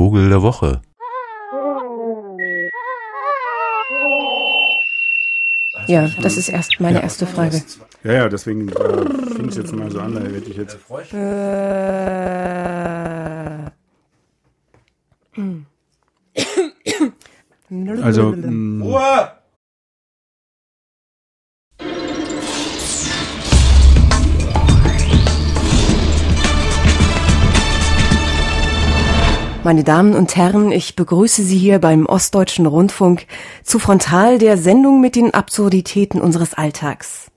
Vogel der Woche. Ja, das ist erst meine Ja. erste Frage. Ja, ja, deswegen äh, fing es jetzt mal so an, da hätte ich jetzt. Äh, Also, mh, Meine Damen und Herren, ich begrüße Sie hier beim Ostdeutschen Rundfunk zu Frontal der Sendung mit den Absurditäten unseres Alltags.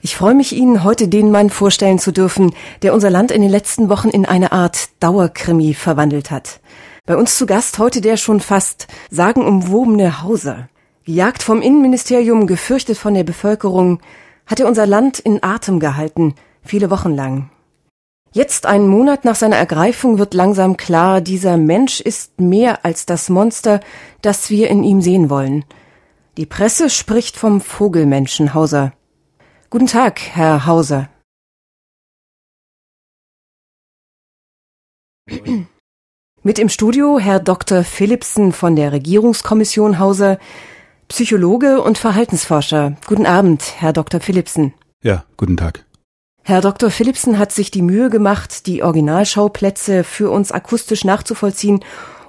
Ich freue mich, Ihnen heute den Mann vorstellen zu dürfen, der unser Land in den letzten Wochen in eine Art Dauerkrimi verwandelt hat. Bei uns zu Gast heute der schon fast sagenumwobene Hauser. Gejagt vom Innenministerium, gefürchtet von der Bevölkerung, hat er unser Land in Atem gehalten, viele Wochen lang. Jetzt, einen Monat nach seiner Ergreifung, wird langsam klar, dieser Mensch ist mehr als das Monster, das wir in ihm sehen wollen. Die Presse spricht vom Vogelmenschen Hauser. Guten Tag, Herr Hauser. Mit im Studio Herr Dr. Philipsen von der Regierungskommission Hauser, Psychologe und Verhaltensforscher. Guten Abend, Herr Dr. Philipsen. ja, guten Tag. Herr Dr. Philipsen hat sich die Mühe gemacht, die Originalschauplätze für uns akustisch nachzuvollziehen,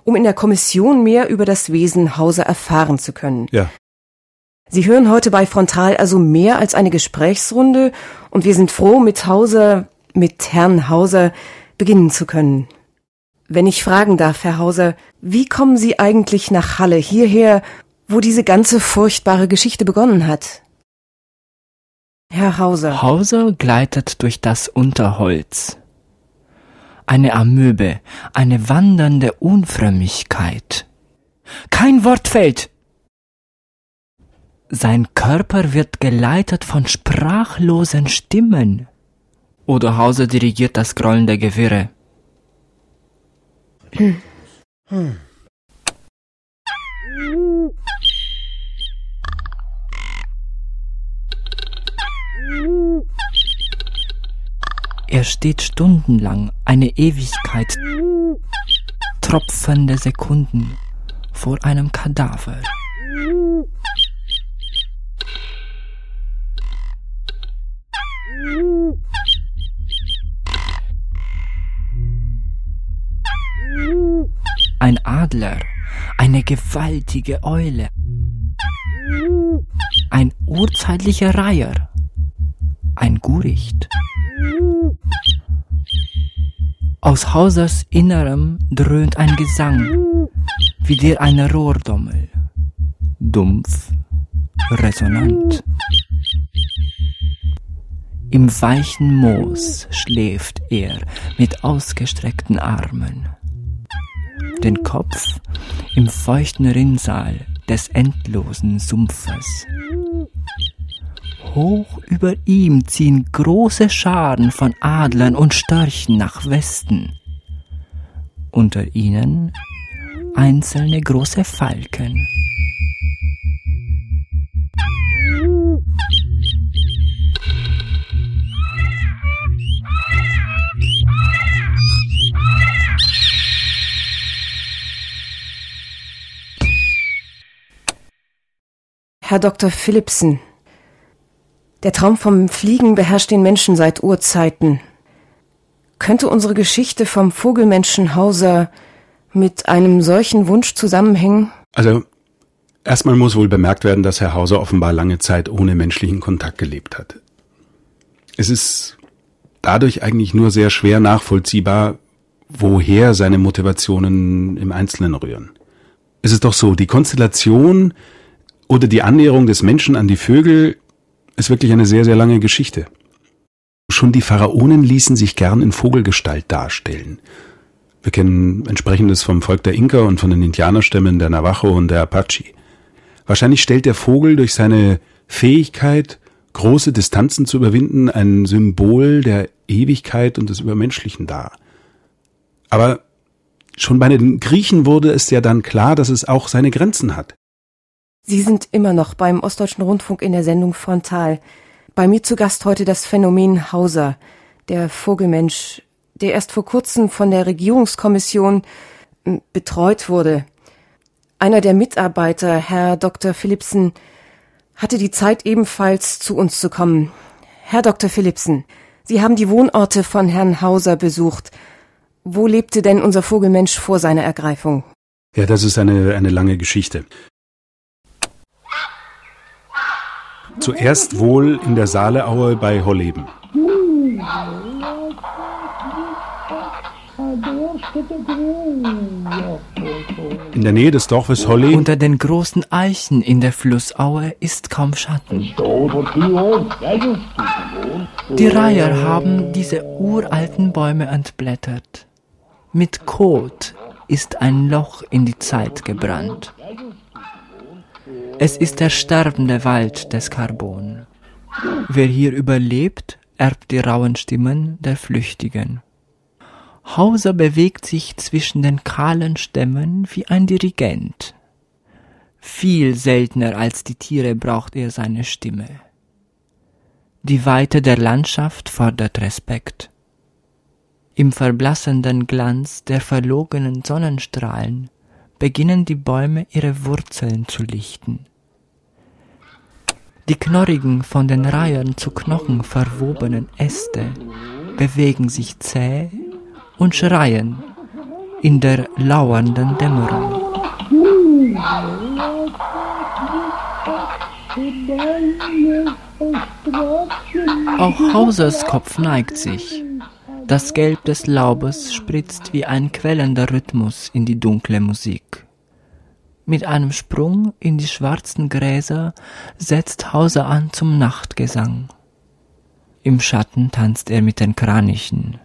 um in der Kommission mehr über das Wesen Hauser erfahren zu können. Ja, Sie hören heute bei Frontal also mehr als eine Gesprächsrunde und wir sind froh, mit Hauser, mit Herrn Hauser beginnen zu können. Wenn ich fragen darf, Herr Hauser, wie kommen Sie eigentlich nach Halle hierher, wo diese ganze furchtbare Geschichte begonnen hat? Herr Hauser. Hauser gleitet durch das Unterholz. Eine Amöbe, eine wandernde Unfrömmigkeit. Kein Wort fällt. Sein Körper wird geleitet von sprachlosen Stimmen. Oder Hauser dirigiert das Grollen der Gewirre. Er steht stundenlang, eine Ewigkeit, tropfende Sekunden vor einem Kadaver. Ein Adler, eine gewaltige Eule, ein urzeitlicher Reiher, ein Guricht. Aus Hausers Innerem dröhnt ein Gesang, wie der einer Rohrdommel. Dumpf, resonant. Im weichen Moos schläft er mit ausgestreckten Armen. Den Kopf im feuchten Rinnsal des endlosen Sumpfes. Hoch über ihm ziehen große Scharen von Adlern und Störchen nach Westen. Unter ihnen einzelne große Falken. Herr Dr. Philipsen, der Traum vom Fliegen beherrscht den Menschen seit Urzeiten. Könnte unsere Geschichte vom Vogelmenschen Hauser mit einem solchen Wunsch zusammenhängen? also erstmal muss wohl bemerkt werden, dass Herr Hauser offenbar lange Zeit ohne menschlichen Kontakt gelebt hat. Es ist dadurch eigentlich nur sehr schwer nachvollziehbar, woher seine Motivationen im Einzelnen rühren. Es ist doch so, die Konstellation oder die Annäherung des Menschen an die Vögel ist wirklich eine sehr, sehr lange Geschichte. Schon die Pharaonen ließen sich gern in Vogelgestalt darstellen. Wir kennen entsprechendes vom Volk der Inka und von den Indianerstämmen der Navajo und der Apache. Wahrscheinlich stellt der Vogel durch seine Fähigkeit, große Distanzen zu überwinden, ein Symbol der Ewigkeit und des Übermenschlichen dar. Aber schon bei den Griechen wurde es ja dann klar, dass es auch seine Grenzen hat. Sie sind immer noch beim Ostdeutschen Rundfunk in der Sendung Frontal. Bei mir zu Gast heute das Phänomen Hauser, der Vogelmensch, der erst vor kurzem von der Regierungskommission betreut wurde. Einer der Mitarbeiter, Herr Dr. Philipsen, hatte die Zeit ebenfalls zu uns zu kommen. Herr Dr. Philipsen, Sie haben die Wohnorte von Herrn Hauser besucht. Wo lebte denn unser Vogelmensch vor seiner Ergreifung? Ja, das ist eine, eine lange Geschichte. Zuerst wohl in der Saaleaue bei Holleben. In der Nähe des Dorfes Holle. Unter den großen Eichen in der Flussaue ist kaum Schatten. Die Reiher haben diese uralten Bäume entblättert. Mit Kot ist ein Loch in die Zeit gebrannt. Es ist der sterbende Wald des Carbon. Wer hier überlebt, erbt die rauen Stimmen der Flüchtigen. Hauser bewegt sich zwischen den kahlen Stämmen wie ein Dirigent. Viel seltener als die Tiere braucht er seine Stimme. Die Weite der Landschaft fordert Respekt. Im verblassenden Glanz der verlogenen Sonnenstrahlen beginnen die Bäume ihre Wurzeln zu lichten. Die knorrigen, von den Reihern zu Knochen verwobenen Äste bewegen sich zäh und schreien in der lauernden Dämmerung. Auch Hausers Kopf neigt sich. Das Gelb des Laubes spritzt wie ein quellender Rhythmus in die dunkle Musik. Mit einem Sprung in die schwarzen Gräser setzt Hauser an zum Nachtgesang. Im Schatten tanzt er mit den Kranichen.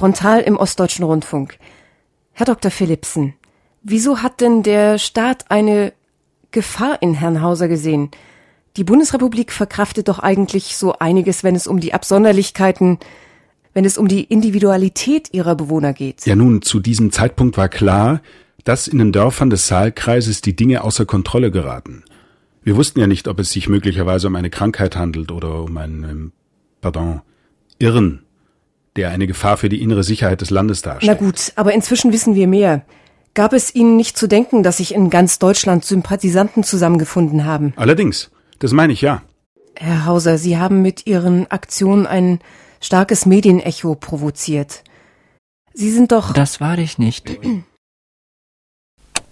Frontal im Ostdeutschen Rundfunk. Herr Dr. Philipsen, wieso hat denn der Staat eine Gefahr in Herrn Hauser gesehen? Die Bundesrepublik verkraftet doch eigentlich so einiges, wenn es um die Absonderlichkeiten, wenn es um die Individualität ihrer Bewohner geht. Ja, nun, zu diesem Zeitpunkt war klar, dass in den Dörfern des Saalkreises die Dinge außer Kontrolle geraten. Wir wussten ja nicht, ob es sich möglicherweise um eine Krankheit handelt oder um einen, ähm, pardon, Irren der eine Gefahr für die innere Sicherheit des Landes darstellt. Na gut, aber inzwischen wissen wir mehr. Gab es Ihnen nicht zu denken, dass sich in ganz Deutschland Sympathisanten zusammengefunden haben? Allerdings, das meine ich ja. Herr Hauser, Sie haben mit Ihren Aktionen ein starkes Medienecho provoziert. Sie sind doch. Das war ich nicht.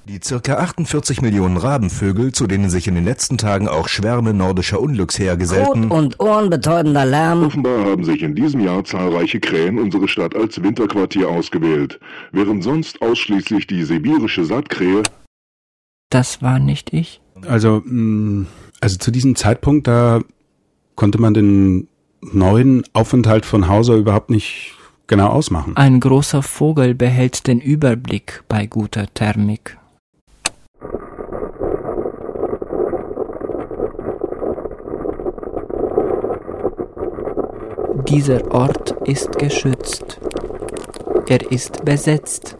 Die circa 48 Millionen Rabenvögel, zu denen sich in den letzten Tagen auch Schwärme nordischer Unglücksheer gesellten, Rot und ohrenbetäubender Lärm. Offenbar haben sich in diesem Jahr zahlreiche Krähen unsere Stadt als Winterquartier ausgewählt, während sonst ausschließlich die sibirische Sattkrähe Das war nicht ich. Also, mh, also zu diesem Zeitpunkt, da konnte man den neuen Aufenthalt von Hauser überhaupt nicht genau ausmachen. Ein großer Vogel behält den Überblick bei guter Thermik. Dieser Ort ist geschützt. Er ist besetzt.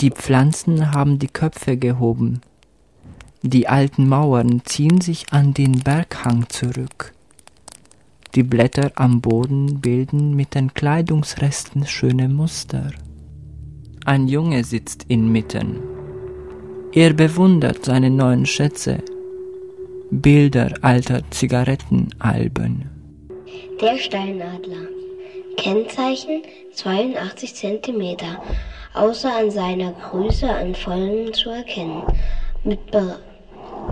Die Pflanzen haben die Köpfe gehoben. Die alten Mauern ziehen sich an den Berghang zurück. Die Blätter am Boden bilden mit den Kleidungsresten schöne Muster. Ein Junge sitzt inmitten. Er bewundert seine neuen Schätze, Bilder alter Zigarettenalben. Der Steinadler. Kennzeichen 82 cm, außer an seiner Größe an Folgen zu erkennen, mit be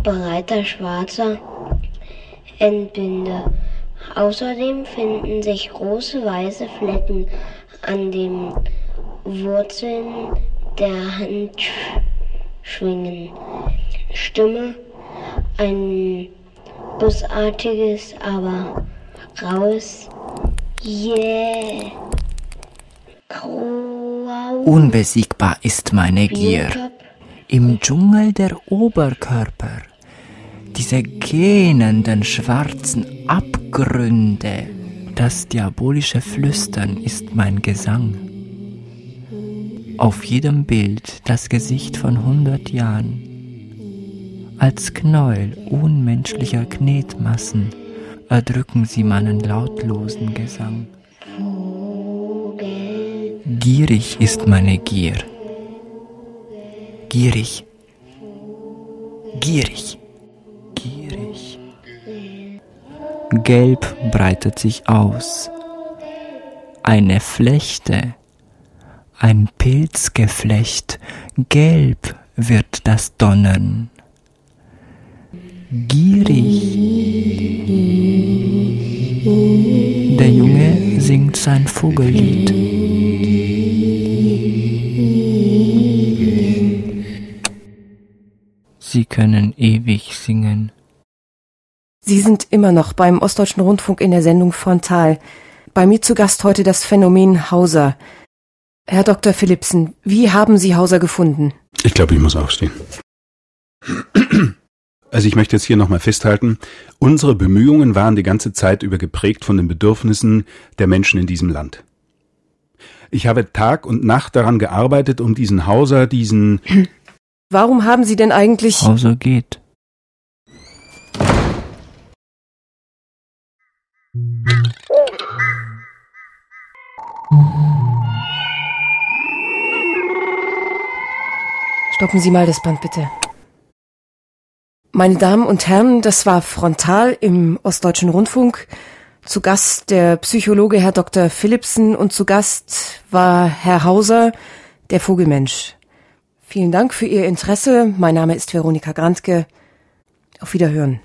breiter schwarzer Endbinde. Außerdem finden sich große weiße Flecken an den Wurzeln der Hand schwingen. Stimme ein bösartiges, aber raus. Yeah. Unbesiegbar ist meine Gier. Im Dschungel der Oberkörper. Diese gähnenden schwarzen Abgründe. Das diabolische Flüstern ist mein Gesang. Auf jedem Bild das Gesicht von hundert Jahren. Als Knäuel unmenschlicher Knetmassen erdrücken sie meinen lautlosen Gesang. Gierig ist meine Gier. Gierig. Gierig. Gierig. Gelb breitet sich aus. Eine Flechte. Ein Pilzgeflecht. Gelb wird das Donnern. Gierig. Der Junge singt sein Vogellied. Sie können ewig singen. Sie sind immer noch beim Ostdeutschen Rundfunk in der Sendung Frontal. Bei mir zu Gast heute das Phänomen Hauser. Herr Dr. Philipsen, wie haben Sie Hauser gefunden? Ich glaube, ich muss aufstehen. Also ich möchte jetzt hier nochmal festhalten, unsere Bemühungen waren die ganze Zeit über geprägt von den Bedürfnissen der Menschen in diesem Land. Ich habe Tag und Nacht daran gearbeitet, um diesen Hauser, diesen Warum haben Sie denn eigentlich... Hauser geht. Stoppen Sie mal das Band bitte. Meine Damen und Herren, das war Frontal im Ostdeutschen Rundfunk. Zu Gast der Psychologe Herr Dr. Philipsen und zu Gast war Herr Hauser, der Vogelmensch. Vielen Dank für Ihr Interesse. Mein Name ist Veronika Grantke. Auf Wiederhören.